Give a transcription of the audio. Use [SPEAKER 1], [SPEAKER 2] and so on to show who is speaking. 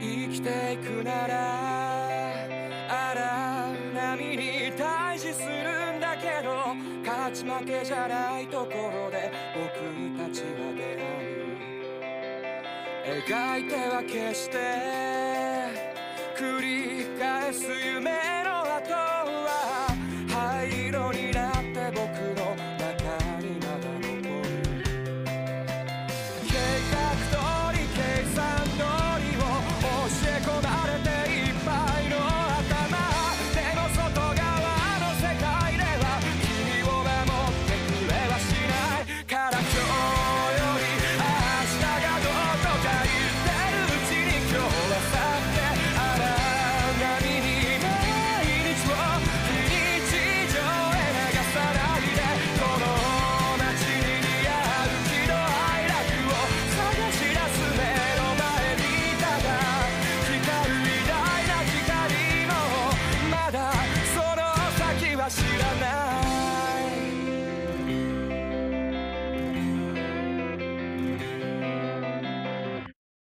[SPEAKER 1] 生きていくなら荒波に対峙するんだけど勝ち負けじゃないところで僕たちは出会う。描いては決して繰り返す知らない